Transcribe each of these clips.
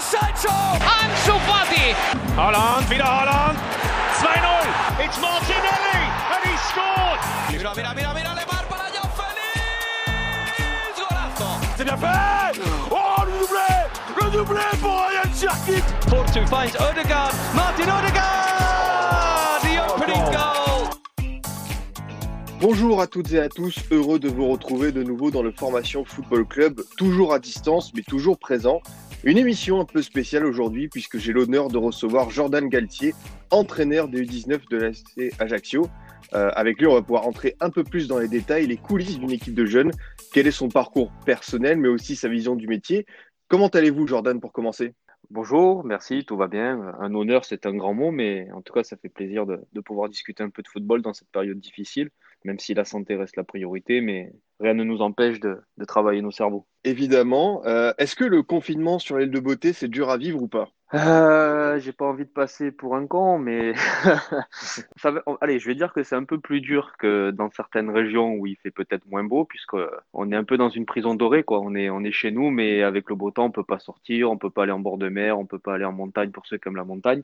Sancho! Ansu Fati! Holland, wieder Holland! 2-0! It's Martinelli and he scored! Mira, mira, mira, mira, Lemar para Joao Félix! Golazo! C'est bien fait Oh, le doublé Le doublé pour Ryan Cherkit Porto finds Odegaard. Martin Odegaard! The opening goal! Bonjour à toutes et à tous, heureux de vous retrouver de nouveau dans le Formation Football Club, toujours à distance mais toujours présent. Une émission un peu spéciale aujourd'hui puisque j'ai l'honneur de recevoir Jordan Galtier, entraîneur des U19 de l'AC Ajaccio. Euh, avec lui, on va pouvoir entrer un peu plus dans les détails, les coulisses d'une équipe de jeunes, quel est son parcours personnel mais aussi sa vision du métier. Comment allez-vous Jordan pour commencer? Bonjour, merci, tout va bien. Un honneur, c'est un grand mot, mais en tout cas, ça fait plaisir de, de, pouvoir discuter un peu de football dans cette période difficile, même si la santé reste la priorité, mais rien ne nous empêche de, de travailler nos cerveaux. Évidemment. Euh, Est-ce que le confinement sur l'île de Beauté, c'est dur à vivre ou pas? Euh, J'ai pas envie de passer pour un con, mais ça va... allez, je vais dire que c'est un peu plus dur que dans certaines régions où il fait peut-être moins beau, puisque on est un peu dans une prison dorée, quoi. On est, on est chez nous, mais avec le beau temps, on peut pas sortir, on peut pas aller en bord de mer, on peut pas aller en montagne pour ceux qui aiment la montagne.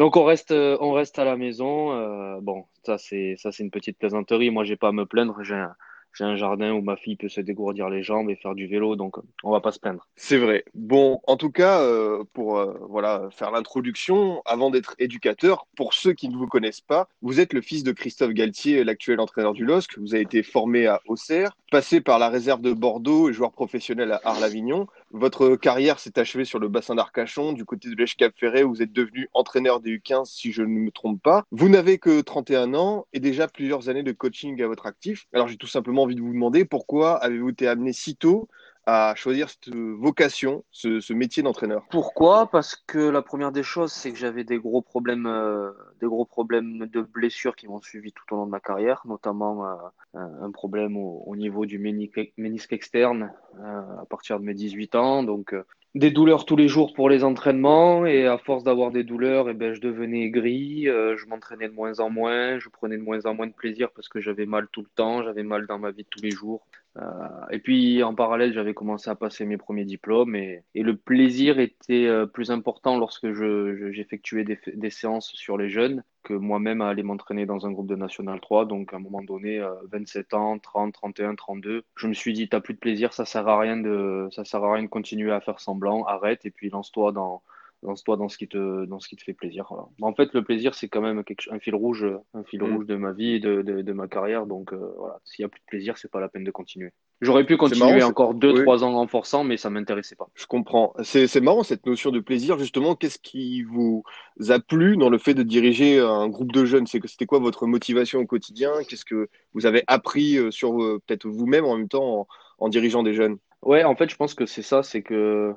Donc on reste, on reste à la maison. Euh, bon, ça c'est, ça c'est une petite plaisanterie. Moi, j'ai pas à me plaindre. J'ai un, jardin où ma fille peut se dégourdir les jambes et faire du vélo, donc on va pas se plaindre. C'est vrai. Bon, en tout cas, euh, pour euh, voilà faire l'introduction, avant d'être éducateur, pour ceux qui ne vous connaissent pas, vous êtes le fils de Christophe Galtier, l'actuel entraîneur du LOSC. Vous avez été formé à Auxerre, passé par la réserve de Bordeaux et joueur professionnel à Arles-Avignon. Votre carrière s'est achevée sur le bassin d'Arcachon, du côté de l'Èche-Cap-Ferré, où vous êtes devenu entraîneur des U15, si je ne me trompe pas. Vous n'avez que 31 ans et déjà plusieurs années de coaching à votre actif. Alors j'ai tout simplement envie de vous demander pourquoi avez-vous été amené si tôt à choisir cette vocation, ce, métier d'entraîneur Pourquoi? Parce que la première des choses, c'est que j'avais des gros problèmes, euh, des gros problèmes de blessures qui m'ont suivi tout au long de ma carrière, notamment euh, un problème au, au, niveau du ménisque, externe euh, à partir de mes 18 ans. Donc des douleurs tous les jours pour les entraînements et à force d'avoir des douleurs, eh ben, je devenais aigri, euh, je m'entraînais de moins en moins, je prenais de moins en moins de plaisir parce que j'avais mal tout le temps, j'avais mal dans ma vie de tous les jours. Euh, et puis en parallèle, j'avais commencé à passer mes premiers diplômes et, le plaisir était euh, plus important lorsque je, j'effectuais des, des, séances sur les jeunes que moi-même à aller m'entraîner dans un groupe de National 3. Donc à un moment donné, 27 ans, 30, 31, 32, je me suis dit, t'as plus de plaisir, ça sert à rien de, ça sert à rien de continuer à faire semblant, arrête et puis lance-toi dans lance-toi dans ce qui te dans ce qui te fait plaisir. Voilà. En fait, le plaisir c'est quand même quelque, un fil rouge, un fil mmh. rouge de ma vie et de, de, de ma carrière. Donc euh, voilà, s'il y a plus de plaisir, c'est pas la peine de continuer. J'aurais pu continuer marrant, encore deux oui. trois ans en forçant, mais ça m'intéressait pas. Je comprends. C'est marrant cette notion de plaisir justement. Qu'est-ce qui vous a plu dans le fait de diriger un groupe de jeunes? C'était quoi votre motivation au quotidien? Qu'est-ce que vous avez appris euh, sur peut-être vous-même en même temps en, en dirigeant des jeunes? Ouais, en fait, je pense que c'est ça, c'est que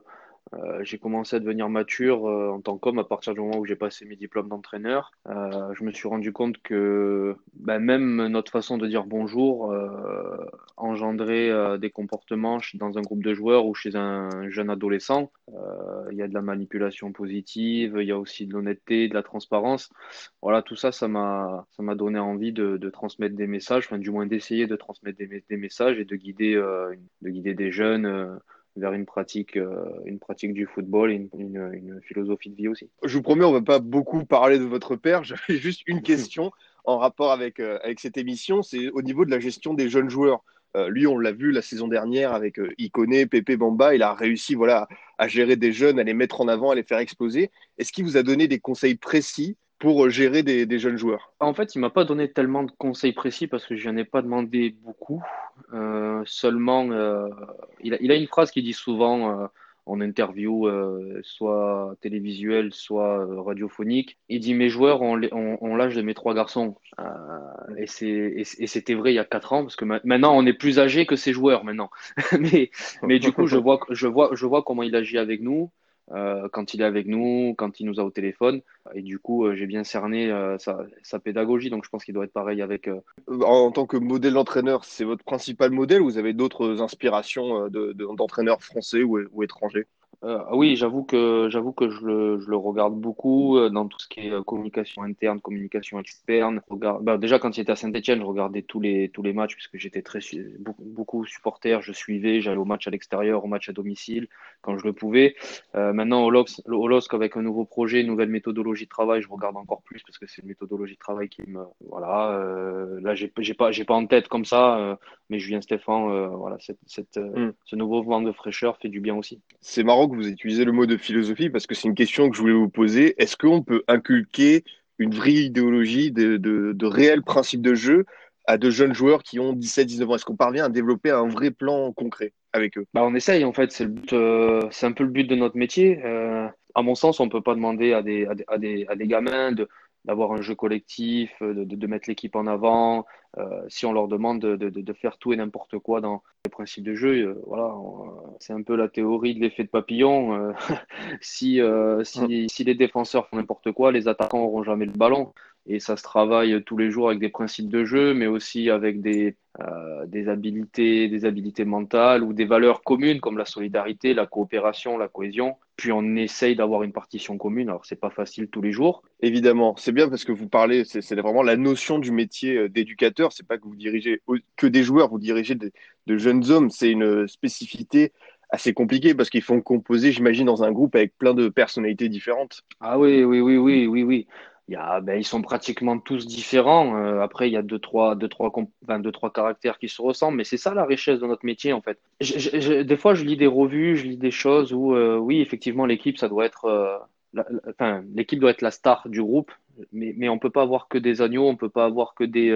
euh, j'ai commencé à devenir mature euh, en tant qu'homme à partir du moment où j'ai passé mes diplômes d'entraîneur. Euh, je me suis rendu compte que bah, même notre façon de dire bonjour engendrait des comportements dans un groupe de joueurs ou chez un jeune adolescent. Il y a de la manipulation positive, il y a aussi de l'honnêteté, de la transparence. Voilà, tout ça, ça m'a donné envie de, de, transmettre des messages, enfin du moins d'essayer de transmettre des, des, messages et de guider de guider des jeunes vers une pratique, euh, une pratique du football et une, une, une, philosophie de vie aussi. Je vous promets, on ne va pas beaucoup parler de votre père. J'avais juste une question en rapport avec, euh, avec cette émission. C'est au niveau de la gestion des jeunes joueurs. Euh, lui, on l'a vu la saison dernière avec Iconé, Pepe Bamba. Il a réussi voilà, à gérer des jeunes, à les mettre en avant, à les faire exploser. Est-ce qu'il vous a donné des conseils précis pour gérer des, jeunes joueurs En fait, il m'a pas donné tellement de conseils précis parce que je n'en ai pas demandé beaucoup. Euh, seulement, euh, il, a, une phrase qui dit souvent euh, en interview, euh, soit télévisuelle, soit radiophonique. Il dit Mes joueurs ont, l'âge de mes trois garçons. et c'était vrai il y a quatre ans parce que maintenant on est plus âgé que ces joueurs maintenant. mais, du coup, je vois comment il agit avec nous euh, quand il est avec nous, quand il nous a au téléphone. Et du coup, euh, j'ai bien cerné euh, sa, pédagogie, donc je pense qu'il doit être pareil avec. En tant que modèle d'entraîneur, c'est votre principal modèle ou vous avez d'autres inspirations d'entraîneurs de, de, français ou étrangers? Euh, oui, j'avoue que j'avoue que je le, je le regarde beaucoup euh, dans tout ce qui est euh, communication interne, communication externe. Bah, déjà quand il était à Saint-Etienne, je regardais tous les tous les matchs puisque j'étais très beaucoup, supporter. Je suivais, j'allais au match à l'extérieur, au match à domicile quand je le pouvais. Maintenant au LOSC, avec un nouveau projet, une nouvelle méthodologie de travail, je regarde encore plus parce que c'est une méthodologie de travail qui me voilà. Là j'ai pas j'ai pas en tête comme ça, mais Julien Stéphan, voilà cette, cette mm. ce nouveau vent de fraîcheur fait du bien aussi. C'est marrant vous utilisez le mot de philosophie parce que c'est une question que je voulais vous poser. Est-ce qu'on peut inculquer une vraie idéologie de, de, de réels principes de jeu à de jeunes joueurs qui ont 17-19 ans? Est-ce qu'on parvient à développer un vrai plan concret avec eux? Bah, On essaye en fait, c'est euh, un peu le but de notre métier. Euh, à mon sens, on ne peut pas demander à des, à des, à des gamins de, d'avoir un jeu collectif, euh, de, de mettre l'équipe en avant. Euh, si on leur demande de, de, de faire tout et n'importe quoi dans les principes de jeu, euh, voilà, c'est un peu la théorie de l'effet de papillon. Euh, si, si, si, les défenseurs font n'importe quoi, les attaquants n'auront jamais le ballon. Et ça se travaille tous les jours avec des principes de jeu, mais aussi avec des, euh, des habilités, des habilités mentales ou des valeurs communes comme la solidarité, la coopération, la cohésion. Puis on essaye d'avoir une partition commune. Alors c'est pas facile tous les jours. Évidemment, c'est bien parce que vous parlez, c'est vraiment la notion du métier euh, d'éducateur. C'est pas que vous dirigez que des joueurs, vous dirigez de, de jeunes hommes. C'est une spécificité assez compliquée parce qu'ils font composer, j'imagine, dans un groupe avec plein de personnalités différentes. Ah oui, oui, oui, oui, oui, oui ben, ils sont pratiquement tous différents. Euh, après, il y a deux trois, deux, trois, deux, trois caractères qui se ressemblent, mais c'est ça la richesse de notre métier, en fait. des fois, je lis des revues, je lis des choses où, euh, oui, effectivement, l'équipe, ça doit être, euh, enfin, l'équipe doit être la star du groupe, mais, mais on peut pas avoir que des agneaux, on peut pas avoir que des,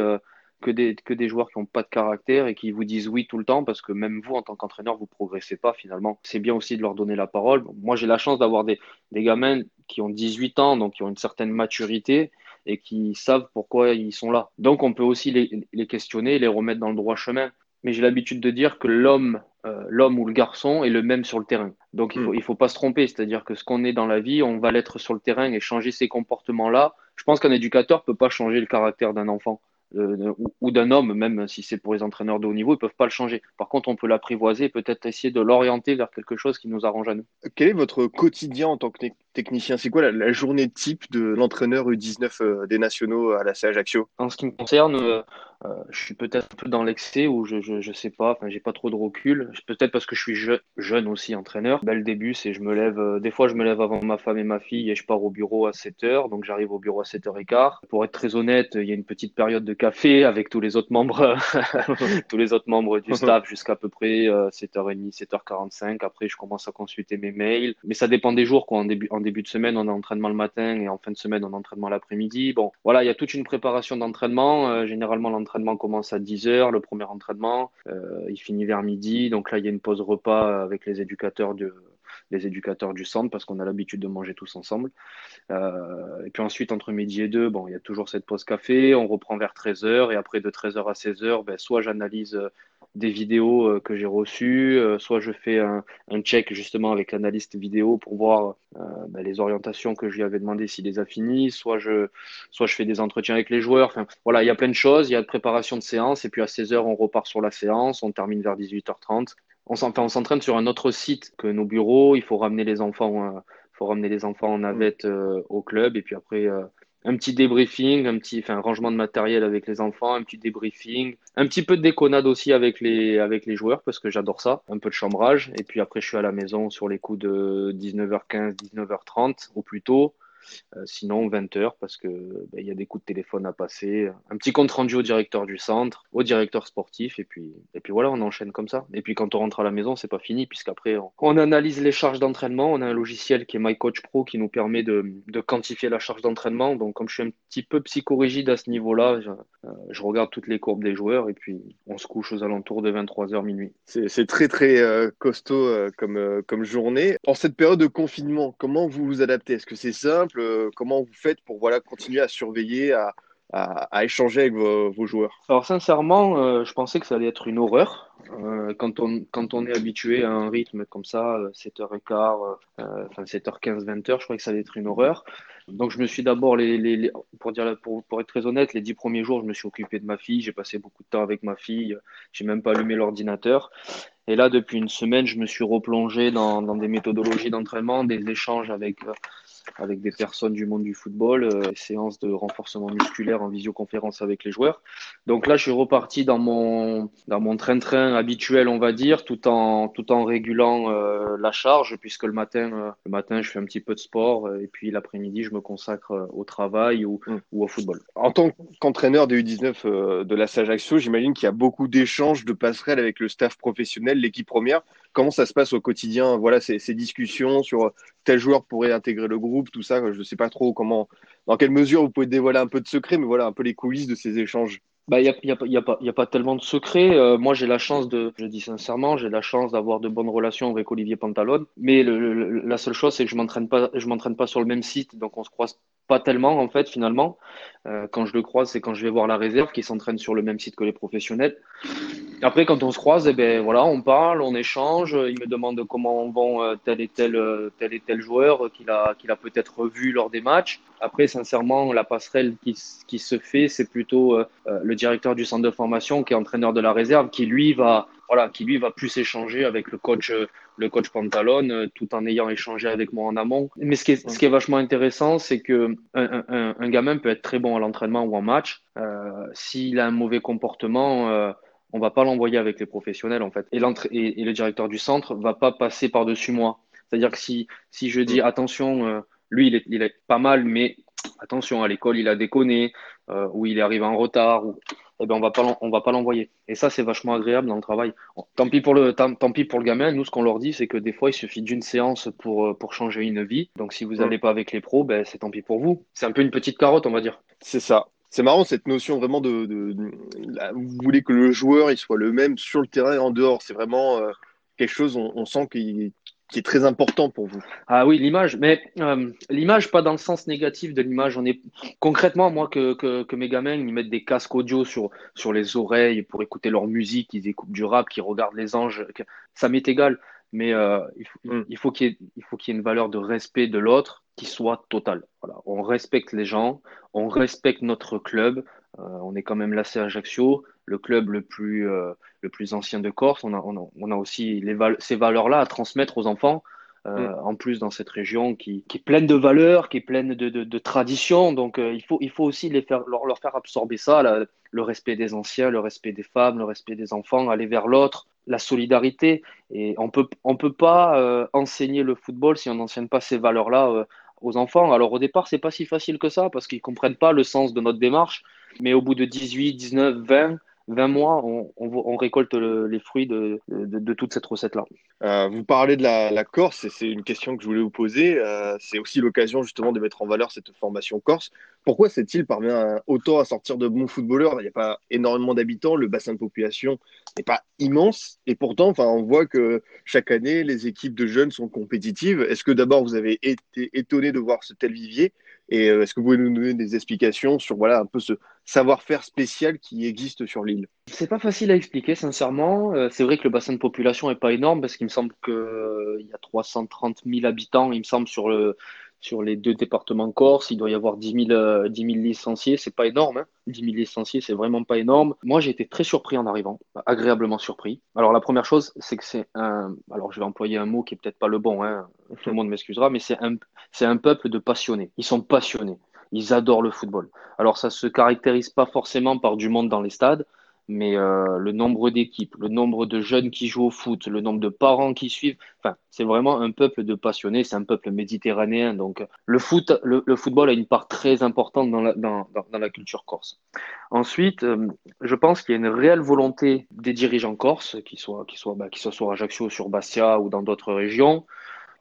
que des, que des joueurs qui n'ont pas de caractère et qui vous disent oui tout le temps parce que même vous, en tant qu'entraîneur, vous progressez pas finalement. C'est bien aussi de leur donner la parole. Moi, j'ai la chance d'avoir des, des gamins qui ont 18 ans, donc qui ont une certaine maturité et qui savent pourquoi ils sont là. Donc, on peut aussi les, les questionner, les remettre dans le droit chemin. Mais j'ai l'habitude de dire que l'homme, euh, l'homme ou le garçon est le même sur le terrain. Donc, il faut, hmm. il faut pas se tromper. C'est-à-dire que ce qu'on est dans la vie, on va l'être sur le terrain et changer ces comportements-là. Je pense qu'un éducateur peut pas changer le caractère d'un enfant. Euh, ou, d'un homme, même si c'est pour les entraîneurs de haut niveau, ils peuvent pas le changer. Par contre, on peut l'apprivoiser, peut-être essayer de l'orienter vers quelque chose qui nous arrange à nous. Quel est votre quotidien en tant que technicien? C'est quoi la, journée type de l'entraîneur U19 euh, des nationaux à la CA Ajaccio En ce qui me concerne, euh, je suis peut-être un peu dans l'excès ou je, je, je, sais pas, enfin j'ai pas trop de recul. Peut-être parce que je suis jeune aussi entraîneur. Ben, le début, c'est je me lève, des fois je me lève avant ma femme et ma fille et je pars au bureau à 7 h donc j'arrive au bureau à 7h15. Pour être très honnête, il y a une petite période de café avec tous les autres membres, tous les autres membres du staff jusqu'à peu près 7h30, euh, 7h45. Après, je commence à consulter mes mails. Mais ça dépend des jours, quoi. En début, en début de semaine, on a entraînement le matin et en fin de semaine, on a entraînement l'après-midi. Bon, voilà, il y a toute une préparation d'entraînement. Euh, généralement, commence à 10h, le premier entraînement. Euh, il finit vers midi. Donc là, il y a une pause repas avec les éducateurs du centre parce qu'on a l'habitude de manger tous ensemble. Euh, et puis ensuite, entre midi et deux, bon, il y a toujours cette pause café, on reprend vers 13h et après de 13h à 16h, ben, soit j'analyse des vidéos euh, que j'ai reçues, euh, soit je fais un, check justement avec l'analyste vidéo pour voir euh, ben, les orientations que je lui avais demandé s'il les a finies, soit je, soit je fais des entretiens avec les joueurs. Enfin, voilà, il y a plein de choses, il y a de préparation de séance. Et puis à 16h, on repart sur la séance, on termine vers 18h30 on s'entraîne sur un autre site que nos bureaux. Il faut ramener les enfants, faut ramener les enfants en navette au club. Et puis après un petit débriefing, un petit, enfin, rangement de matériel avec les enfants, un petit débriefing, un petit peu de déconnade aussi avec les, avec les joueurs parce que j'adore ça, un peu de chambrage et puis après je suis à la maison sur les coups de 19h15, 19h30 au plus tôt. Euh, sinon, 20 heures parce que ben, y a des coups de téléphone à passer, un petit compte rendu au directeur du centre, au directeur sportif, et puis, et puis voilà, on enchaîne comme ça. Et puis quand on rentre à la maison, c'est pas fini, puisqu'après, on, on analyse les charges d'entraînement. On a un logiciel qui est MyCoach Pro qui nous permet de, de quantifier la charge d'entraînement. Donc, comme je suis un petit peu psychorigide à ce niveau-là, je, euh, regarde toutes les courbes des joueurs et puis on se couche aux alentours de 23h minuit. C'est très, très euh, costaud comme, comme journée. En cette période de confinement, comment vous vous adaptez? Est-ce que c'est simple? Euh, comment vous faites pour voilà, continuer à surveiller, à, échanger avec vos, joueurs? Alors sincèrement, euh, je pensais que ça allait être une horreur. Euh, quand, on, quand on est habitué à un rythme comme ça, 7h15, enfin 7h15, 20h, je croyais que ça allait être une horreur. Donc je me suis d'abord, les, pour, dire, pour, pour, être très honnête, les dix premiers jours, je me suis occupé de ma fille, j'ai passé beaucoup de temps avec ma fille, j'ai même pas allumé l'ordinateur. Et là, depuis une semaine, je me suis replongé dans, des méthodologies d'entraînement, des échanges avec, euh, avec des personnes du monde du football, euh, séances de renforcement musculaire en visioconférence avec les joueurs. Donc là, je suis reparti dans mon dans mon train-train habituel, on va dire, tout en tout en régulant euh, la charge, puisque le matin euh, le matin, je fais un petit peu de sport et puis l'après-midi, je me consacre au travail ou, Mm. ou au football. En tant qu'entraîneur des U19 euh, de la Sage Axio, j'imagine qu'il y a beaucoup d'échanges, de passerelles avec le staff professionnel, l'équipe première. Comment ça se passe au quotidien? Voilà, ces, ces discussions sur tel joueur pourrait intégrer le groupe, tout ça. Je ne sais pas trop comment, dans quelle mesure vous pouvez dévoiler un peu de secret, mais voilà, un peu les coulisses de ces échanges. Bah, il n'y a, y a, y a, pas- y a pas tellement de secret. Euh, moi, j'ai la chance de, je dis sincèrement, j'ai la chance d'avoir de bonnes relations avec Olivier Pantalone. Mais la seule chose, c'est que je m'entraîne pas, m'entraîne pas sur le même site, donc on se croise pas tellement en fait finalement. Euh, quand je le croise, c'est quand je vais voir la réserve qui s'entraîne sur le même site que les professionnels. Après, quand on se croise, eh ben voilà, on parle, on échange. Il me demande comment vont euh, tel et tel, euh, tel et tel joueur qu'il a, qu'il a peut-être vu lors des matchs. Après, sincèrement, la passerelle qui, qui se fait, c'est plutôt euh, euh, le directeur du centre de formation qui est entraîneur de la réserve, qui lui va, voilà, qui lui va plus échanger avec le coach, euh, le coach Pantalone, euh, tout en ayant échangé avec moi en amont. Mais ce qui est, ce qui est vachement intéressant, c'est que un, un, un gamin peut être très bon à l'entraînement ou en match. Euh, S'il a un mauvais comportement, euh, on va pas l'envoyer avec les professionnels en fait. Et, et, et le directeur du centre va pas passer par-dessus moi. C'est-à-dire que si, si je dis attention, euh, lui il est, il est pas mal, mais attention à l'école il a déconné, euh, ou il est arrivé en retard, ou eh ben on va pas on va pas l'envoyer. Et ça c'est vachement agréable dans le travail. Tant pis pour le tant, tant pis pour le gamin. Nous ce qu'on leur dit c'est que des fois il suffit d'une séance pour euh, pour changer une vie. Donc si vous n'allez pas avec les pros, ben c'est tant pis pour vous. C'est un peu une petite carotte on va dire. C'est ça. C'est marrant cette notion vraiment de, de- de- là, vous voulez que le joueur il soit le même sur le terrain et en dehors. C'est vraiment euh, quelque chose, on, on sent qu'il qui est très important pour vous. Ah oui, l'image, mais euh, l'image pas dans le sens négatif de l'image. On est concrètement moi que, que, que mes gamins ils mettent des casques audio sur sur les oreilles pour écouter leur musique, ils écoutent du rap, qu'ils regardent les anges, que- ça m'est égal. Mais euh, il faut Mm. il faut qu'il y ait il faut qu'il y ait une valeur de respect de l'autre qui soit totale. Voilà, on respecte les gens, on respecte notre club. Euh, on est quand même là, c'est Ajaccio, le club le plus euh, le plus ancien de Corse. On a on a, on a aussi les val- ces valeurs-là à transmettre aux enfants. Euh, en plus dans cette région qui, qui est pleine de valeurs, qui est pleine de, de, de traditions. Donc euh, il, faut, il faut aussi les faire, leur, leur faire absorber ça, la- le respect des anciens, le respect des femmes, le respect des enfants, aller vers l'autre, la solidarité. Et on peut, on peut pas euh, enseigner le football si on n'enseigne pas ces valeurs-là aux enfants. Alors au départ, c'est pas si facile que ça parce qu'ils comprennent pas le sens de notre démarche. Mais au bout de 18, 19, 20, 20 mois, on, on, on récolte le- les fruits de, toute cette recette-là. Euh, vous parlez de la, Corse, et c'est une question que je voulais vous poser. Euh, c'est aussi l'occasion justement de mettre en valeur cette formation corse. Pourquoi cette île parvient autant à sortir de bons footballeurs? Il n'y a pas énormément d'habitants, le bassin de population n'est pas immense, et pourtant, on voit que chaque année, les équipes de jeunes sont compétitives. Est-ce que d'abord vous avez été étonné de voir ce tel vivier? Et euh, est-ce que vous pouvez nous donner des explications sur voilà un peu ce savoir-faire spécial qui existe sur l'île C'est pas facile à expliquer, sincèrement. Euh, c'est vrai que le bassin de population est pas énorme parce qu'il me semble que euh, y a 330 000 habitants, il me semble, sur le, sur les deux départements corse. Il doit y avoir 10 000, euh, 10 000 licenciés. C'est pas énorme, hein. 10 000 licenciés, c'est vraiment pas énorme. Moi, j'ai été très surpris en arrivant, agréablement surpris. Alors, la première chose, c'est que c'est un, alors je vais employer un mot qui est peut-être pas le bon, hein. Tout le monde m'excusera, mais c'est un, c'est un peuple de passionnés. Ils sont passionnés. Ils adorent le football. Alors, ça se caractérise pas forcément par du monde dans les stades, mais euh, le nombre d'équipes, le nombre de jeunes qui jouent au foot, le nombre de parents qui suivent, enfin, c'est vraiment un peuple de passionnés, c'est un peuple méditerranéen. Donc, le foot, le, football a une part très importante dans la, dans, la culture corse. Ensuite, euh, je pense qu'il y a une réelle volonté des dirigeants corses, qu'ils soient, qu'ils soient, bah, soient sur Ajaccio, sur Bastia ou dans d'autres régions,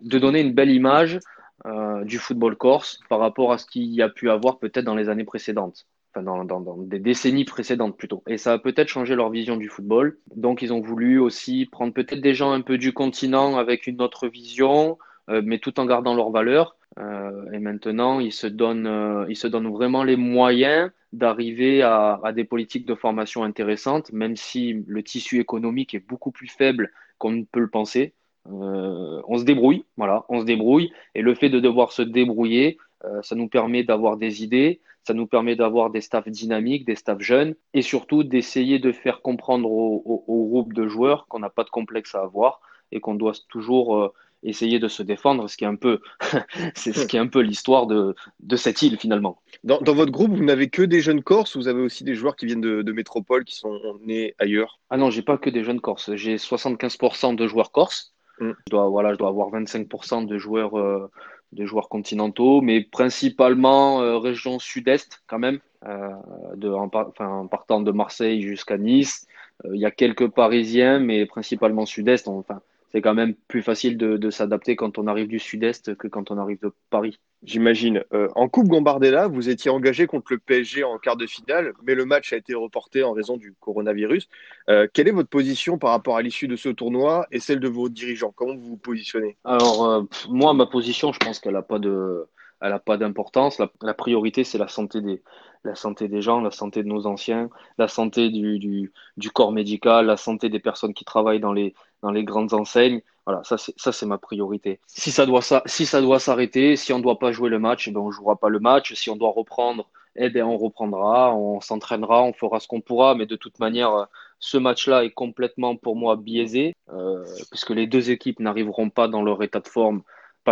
de donner une belle image euh, du football corse par rapport à ce qu'il y a pu avoir peut-être dans les années précédentes. Enfin, dans, des décennies précédentes plutôt. Et ça a peut-être changé leur vision du football. Donc ils ont voulu aussi prendre peut-être des gens un peu du continent avec une autre vision, euh, mais tout en gardant leurs valeurs. Euh, et maintenant, ils se donnent, ils se donnent vraiment les moyens d'arriver à des politiques de formation intéressantes, même si le tissu économique est beaucoup plus faible qu'on ne peut le penser. Euh, on se débrouille, voilà, on se débrouille, et le fait de devoir se débrouiller Euh, ça nous permet d'avoir des idées, ça nous permet d'avoir des staffs dynamiques, des staffs jeunes, et surtout d'essayer de faire comprendre au, au, au groupe de joueurs qu'on n'a pas de complexe à avoir et qu'on doit toujours euh, essayer de se défendre, ce qui est un peu, c'est ce qui est un peu l'histoire de, de cette île finalement. Dans, dans votre groupe, vous n'avez que des jeunes Corses ou vous avez aussi des joueurs qui viennent de, de métropole, qui sont nés ailleurs? Ah non, j'ai pas que des jeunes Corses. J'ai 75% de joueurs Corses. Mm. Je dois, voilà, je dois avoir 25% de joueurs, euh, de joueurs continentaux, mais principalement euh, région sud-est quand même, euh, de, en, en partant de Marseille jusqu'à Nice. Euh, Il y a quelques Parisiens, mais principalement sud-est. Enfin, c'est quand même plus facile de, de s'adapter quand on arrive du sud-est que quand on arrive de Paris. J'imagine. Euh, en Coupe Gambardella, vous étiez engagé contre le PSG en quart de finale, mais le match a été reporté en raison du coronavirus. Euh, quelle est votre position par rapport à l'issue de ce tournoi et celle de vos dirigeants? Comment vous vous positionnez? Alors, euh, moi, ma position, je pense qu'elle n'a pas de, elle a pas d'importance. La, priorité, c'est la santé des, la santé des gens, la santé de nos anciens, la santé du, du, du corps médical, la santé des personnes qui travaillent dans les, dans les grandes enseignes. Voilà, ça, c'est, ma priorité. Si ça doit, si s'arrêter, si on ne doit pas jouer le match, ben, on ne jouera pas le match. Si on doit reprendre, eh ben, on reprendra, on s'entraînera, on fera ce qu'on pourra. Mais de toute manière, ce match-là est complètement pour moi biaisé, euh, puisque les deux équipes n'arriveront pas dans leur état de forme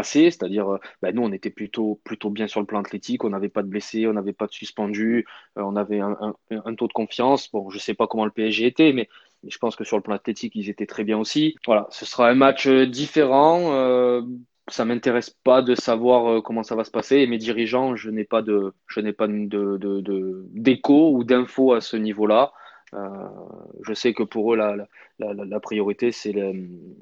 c'est-à-dire euh, ben, nous on était plutôt plutôt bien sur le plan athlétique, on n'avait pas de blessés, on n'avait pas de suspendus, euh, on avait un, taux de confiance. Bon, je sais pas comment le PSG était, mais, je pense que sur le plan athlétique ils étaient très bien aussi. Voilà, ce sera un match différent. Euh, ça m'intéresse pas de savoir comment ça va se passer et mes dirigeants, je n'ai pas de je n'ai pas de, d'écho ou d'infos à ce niveau-là. Euh, je sais que pour eux, la, priorité, c'est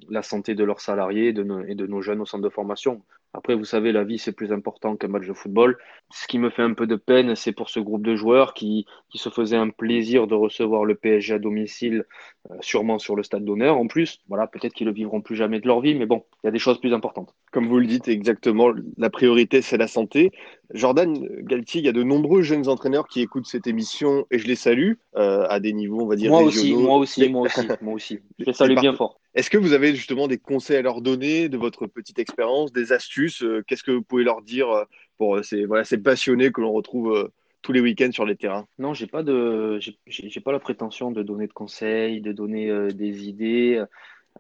la, santé de leurs salariés et de, nos, jeunes au centre de formation. Après, vous savez, la vie, c'est plus important qu'un match de football. Ce qui me fait un peu de peine, c'est pour ce groupe de joueurs qui, qui se faisait un plaisir de recevoir le PSG à domicile, euh, sûrement sur le stade d'honneur. En plus, voilà, peut-être qu'ils le vivront plus jamais de leur vie, mais bon, il y a des choses plus importantes. Comme vous le dites exactement, la priorité, c'est la santé. Jordan Galtier, il y a de nombreux jeunes entraîneurs qui écoutent cette émission et je les salue euh, à des niveaux, on va dire, moi régionaux. Aussi, moi aussi, moi aussi, moi aussi. Je les salue bien fort. Est-ce que vous avez justement des conseils à leur donner de votre petite expérience, des astuces euh, Qu'est-ce que vous pouvez leur dire euh, pour ces, voilà, ces passionnés que l'on retrouve euh, tous les week-ends sur les terrains? Non, j'ai pas de, j'ai pas la prétention de donner de conseils, de donner des idées.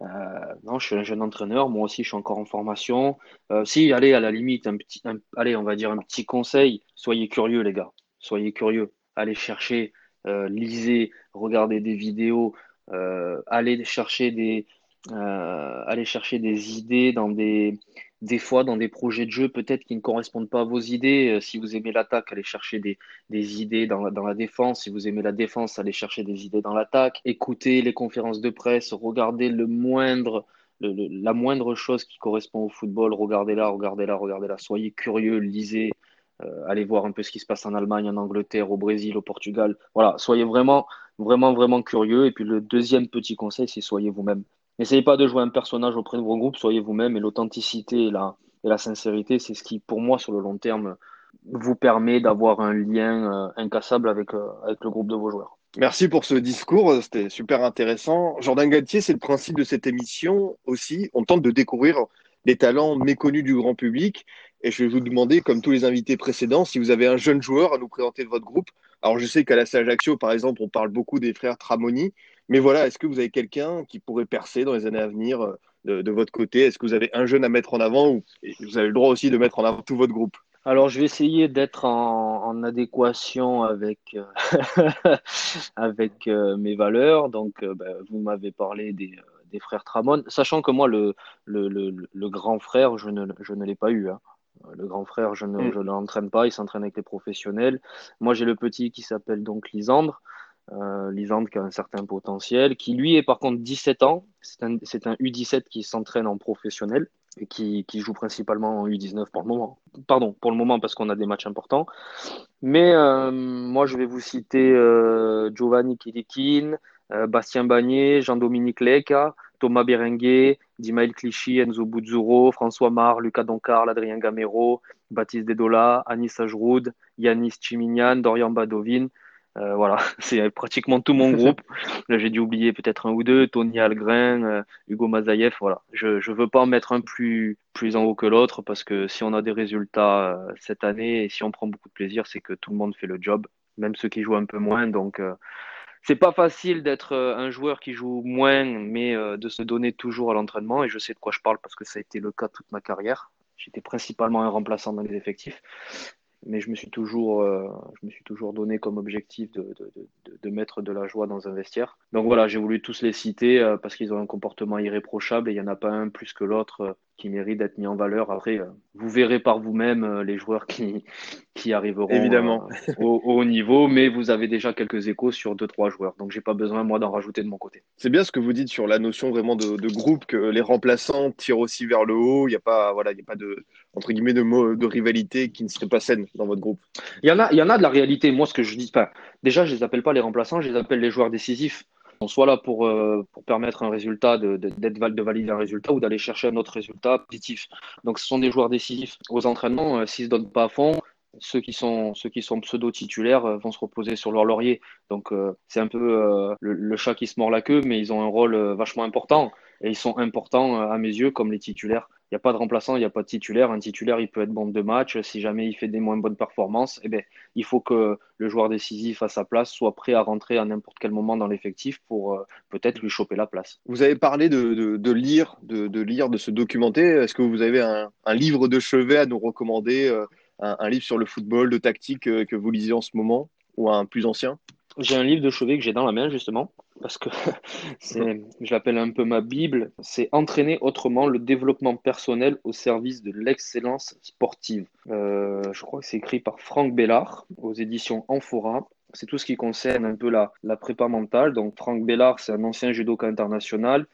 Euh, non, je suis un jeune entraîneur. Moi aussi, je suis encore en formation. Euh, si, allez, à la limite, un petit, allez, on va dire un petit conseil. Soyez curieux, les gars. Soyez curieux. Allez chercher, euh, lisez, regardez des vidéos, allez chercher des, euh, aller chercher des idées dans des, des fois dans des projets de jeu peut-être qui ne correspondent pas à vos idées. Euh, si vous aimez l'attaque, allez chercher des, des idées dans la, dans la défense. Si vous aimez la défense, allez chercher des idées dans l'attaque. Écoutez les conférences de presse, regardez le moindre, le, la moindre chose qui correspond au football. Regardez-la, regardez-la, regardez-la. Soyez curieux, lisez. Euh, allez voir un peu ce qui se passe en Allemagne, en Angleterre, au Brésil, au Portugal. Voilà, soyez vraiment, vraiment, vraiment curieux. Et puis le deuxième petit conseil, c'est soyez vous-même. N'essayez pas de jouer un personnage auprès de vos groupes, soyez vous-même et l'authenticité et la, et la sincérité, c'est ce qui, pour moi, sur le long terme, vous permet d'avoir un lien euh, incassable avec, euh, avec le groupe de vos joueurs. Merci pour ce discours, c'était super intéressant. Jordan Galtier, c'est le principe de cette émission aussi. On tente de découvrir des talents méconnus du grand public. Et je vais vous demander, comme tous les invités précédents, si vous avez un jeune joueur à nous présenter de votre groupe. Alors, je sais qu'à la Ajaccio, par exemple, on parle beaucoup des frères Tramoni. Mais voilà, est-ce que vous avez quelqu'un qui pourrait percer dans les années à venir de, de votre côté? Est-ce que vous avez un jeune à mettre en avant ou vous avez le droit aussi de mettre en avant tout votre groupe? Alors, je vais essayer d'être en, en, adéquation avec, euh, avec euh, mes valeurs. Donc, euh, ben, vous m'avez parlé des, des, frères Tramon, sachant que moi, le, le, le, le grand frère, je ne, je ne l'ai pas eu. Hein. Le grand frère, je ne mm. je l'entraîne pas, il s'entraîne avec les professionnels. Moi, j'ai le petit qui s'appelle donc Lisandre. Euh, Lisandre qui a un certain potentiel, qui lui est par contre 17 ans, c'est un, un U17 qui s'entraîne en professionnel et qui, joue principalement en U19 pour le moment. Pardon, pour le moment parce qu'on a des matchs importants. Mais euh, moi je vais vous citer euh, Giovanni Kirikin, euh, Bastien Bagné, Jean-Dominique Leca, Thomas Berenguer, Dimael Clichy, Enzo Buzzuro, François Mar, Lucas Doncar, Adrien Gamero, Baptiste Dedola, Anis Ajroud, Yanis Chiminian, Dorian Badovin, Euh, voilà, c'est pratiquement tout mon groupe. Là, j'ai dû oublier peut-être un ou deux, Tony Algren, euh, Hugo Mazayev. Voilà, je ne veux pas en mettre un plus, plus en haut que l'autre parce que si on a des résultats euh, cette année et si on prend beaucoup de plaisir, c'est que tout le monde fait le job, même ceux qui jouent un peu moins. Donc, c'est pas facile d'être un joueur qui joue moins, mais de se donner toujours à l'entraînement. Et je sais de quoi je parle parce que ça a été le cas toute ma carrière. J'étais principalement un remplaçant dans les effectifs mais je me suis toujours, euh, je me suis toujours donné comme objectif de, mettre de la joie dans un vestiaire. Donc voilà, j'ai voulu tous les citer euh, parce qu'ils ont un comportement irréprochable et il n'y en a pas un plus que l'autre euh, qui mérite d'être mis en valeur. Après, vous verrez par vous-même les joueurs qui, qui arriveront Évidemment. au, au, haut niveau, mais vous avez déjà quelques échos sur deux trois joueurs, donc j'ai pas besoin moi d'en rajouter de mon côté. C'est bien ce que vous dites sur la notion vraiment de, groupe, que les remplaçants tirent aussi vers le haut. Il n'y a pas, voilà, il a pas de entre guillemets de, de rivalité qui ne serait pas saine dans votre groupe Il y en a, il y en a de la réalité. Moi, ce que je dis, pas, déjà, je les appelle pas les remplaçants, je les appelle les joueurs décisifs. On soit là pour, euh, pour permettre un résultat, de, de, de valider un résultat ou d'aller chercher un autre résultat positif. Donc, ce sont des joueurs décisifs. Aux entraînements, euh, s'ils se donnent pas à fond, ceux qui sont ceux qui sont pseudo titulaires euh, vont se reposer sur leur laurier. Donc c'est un peu le, chat qui se mord la queue, mais ils ont un rôle vachement important et ils sont importants à mes yeux comme les titulaires. N'y a pas de remplaçant, il n'y a pas de titulaire. Un titulaire, il peut être bon de match. Si jamais il fait des moins bonnes performances, eh bien, il faut que le joueur décisif à sa place soit prêt à rentrer à n'importe quel moment dans l'effectif pour euh, peut-être lui choper la place. Vous avez parlé de, lire, de, lire, de se documenter. Est-ce que vous avez un, livre de chevet à nous recommander, euh, un, un, livre sur le football, de tactique euh, que vous lisez en ce moment, ou un plus ancien? J'ai un livre de chevet que j'ai dans la main justement parce que c'est, je l'appelle un peu ma Bible, c'est entraîner autrement le développement personnel au service de l'excellence sportive. Euh, je crois que c'est écrit par Franck Bellard aux éditions Amphora. C'est tout ce qui concerne un peu la, la prépa mentale. Donc Franck Bellard, c'est un ancien judoka international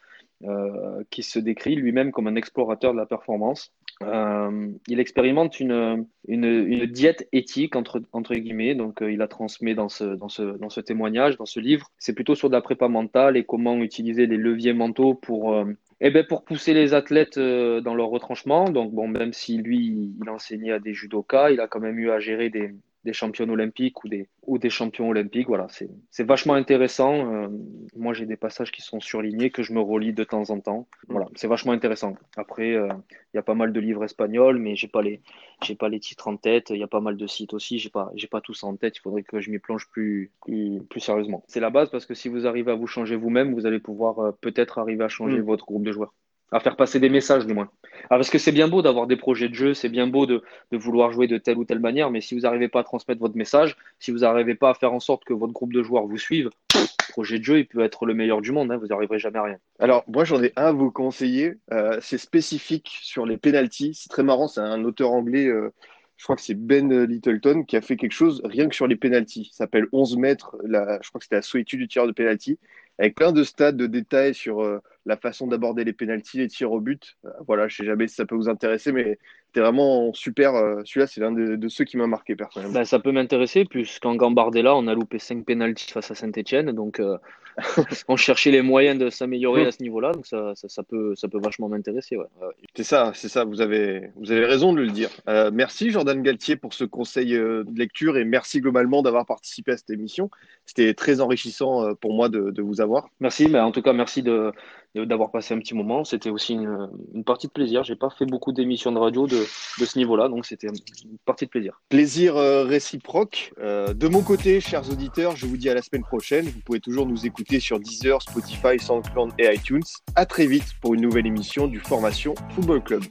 euh, qui se décrit lui-même comme un explorateur de la performance. Euh, il expérimente une, une, une, diète éthique entre, entre guillemets, donc euh, il a transmis dans ce, dans, ce, dans ce témoignage, dans ce livre. C'est plutôt sur de la prépa mentale et comment utiliser les leviers mentaux pour, euh, eh ben pour pousser les athlètes euh, dans leur retranchement. Donc bon, même si lui il enseignait à des judokas, il a quand même eu à gérer des, des champions olympiques ou des, ou des champions olympiques. Voilà, c'est vachement intéressant. Euh, moi, j'ai des passages qui sont surlignés que je me relis de temps en temps. Voilà, c'est vachement intéressant. Après, euh, il y a pas mal de livres espagnols, mais j'ai pas les, j'ai pas les titres en tête. Il y a pas mal de sites aussi. J'ai pas, j'ai pas tout ça en tête. Il faudrait que je m'y plonge plus, plus, plus sérieusement. C'est la base parce que si vous arrivez à vous changer vous-même, vous allez pouvoir euh, peut-être arriver à changer mmh. votre groupe de joueurs à faire passer des messages du moins. Ah, parce que c'est bien beau d'avoir des projets de jeu, c'est bien beau de, vouloir jouer de telle ou telle manière, mais si vous n'arrivez pas à transmettre votre message, si vous n'arrivez pas à faire en sorte que votre groupe de joueurs vous suive, projet de jeu, il peut être le meilleur du monde, hein, vous n'arriverez jamais à rien. Alors, moi, j'en ai un à vous conseiller. Euh, c'est spécifique sur les penalties. C'est très marrant, c'est un auteur anglais, euh, je crois que c'est Ben Littleton, qui a fait quelque chose rien que sur les penalties. Ça s'appelle 11 mètres, je crois que c'était la solitude du tireur de penalty avec plein de stats, de détails sur euh, la façon d'aborder les pénalties, les tirs au but. Euh, voilà, je sais jamais si ça peut vous intéresser, mais c'était vraiment super. Euh, Celui-là, c'est l'un de, de, ceux qui m'a marqué personnellement. Ben, ça peut m'intéresser, puisqu'en Gambardella, on a loupé 5 pénalties face à Saint-Etienne, donc euh, on cherchait les moyens de s'améliorer à ce niveau-là, donc ça, ça, ça, peut, ça peut vachement m'intéresser. Ouais. C'est ça, c'est ça, vous avez, vous avez raison de le dire. Euh, merci Jordan Galtier pour ce conseil de lecture et merci globalement d'avoir participé à cette émission. C'était très enrichissant pour moi de, de vous avoir. Merci, mais en tout cas, merci de d'avoir passé un petit moment. C'était aussi une, partie de plaisir. J'ai pas fait beaucoup d'émissions de radio de, de ce niveau-là, donc c'était une partie de plaisir. Plaisir euh, réciproque. Euh, de mon côté, chers auditeurs, je vous dis à la semaine prochaine. Vous pouvez toujours nous écouter sur Deezer, Spotify, SoundCloud et iTunes. À très vite pour une nouvelle émission du Formation Football Club.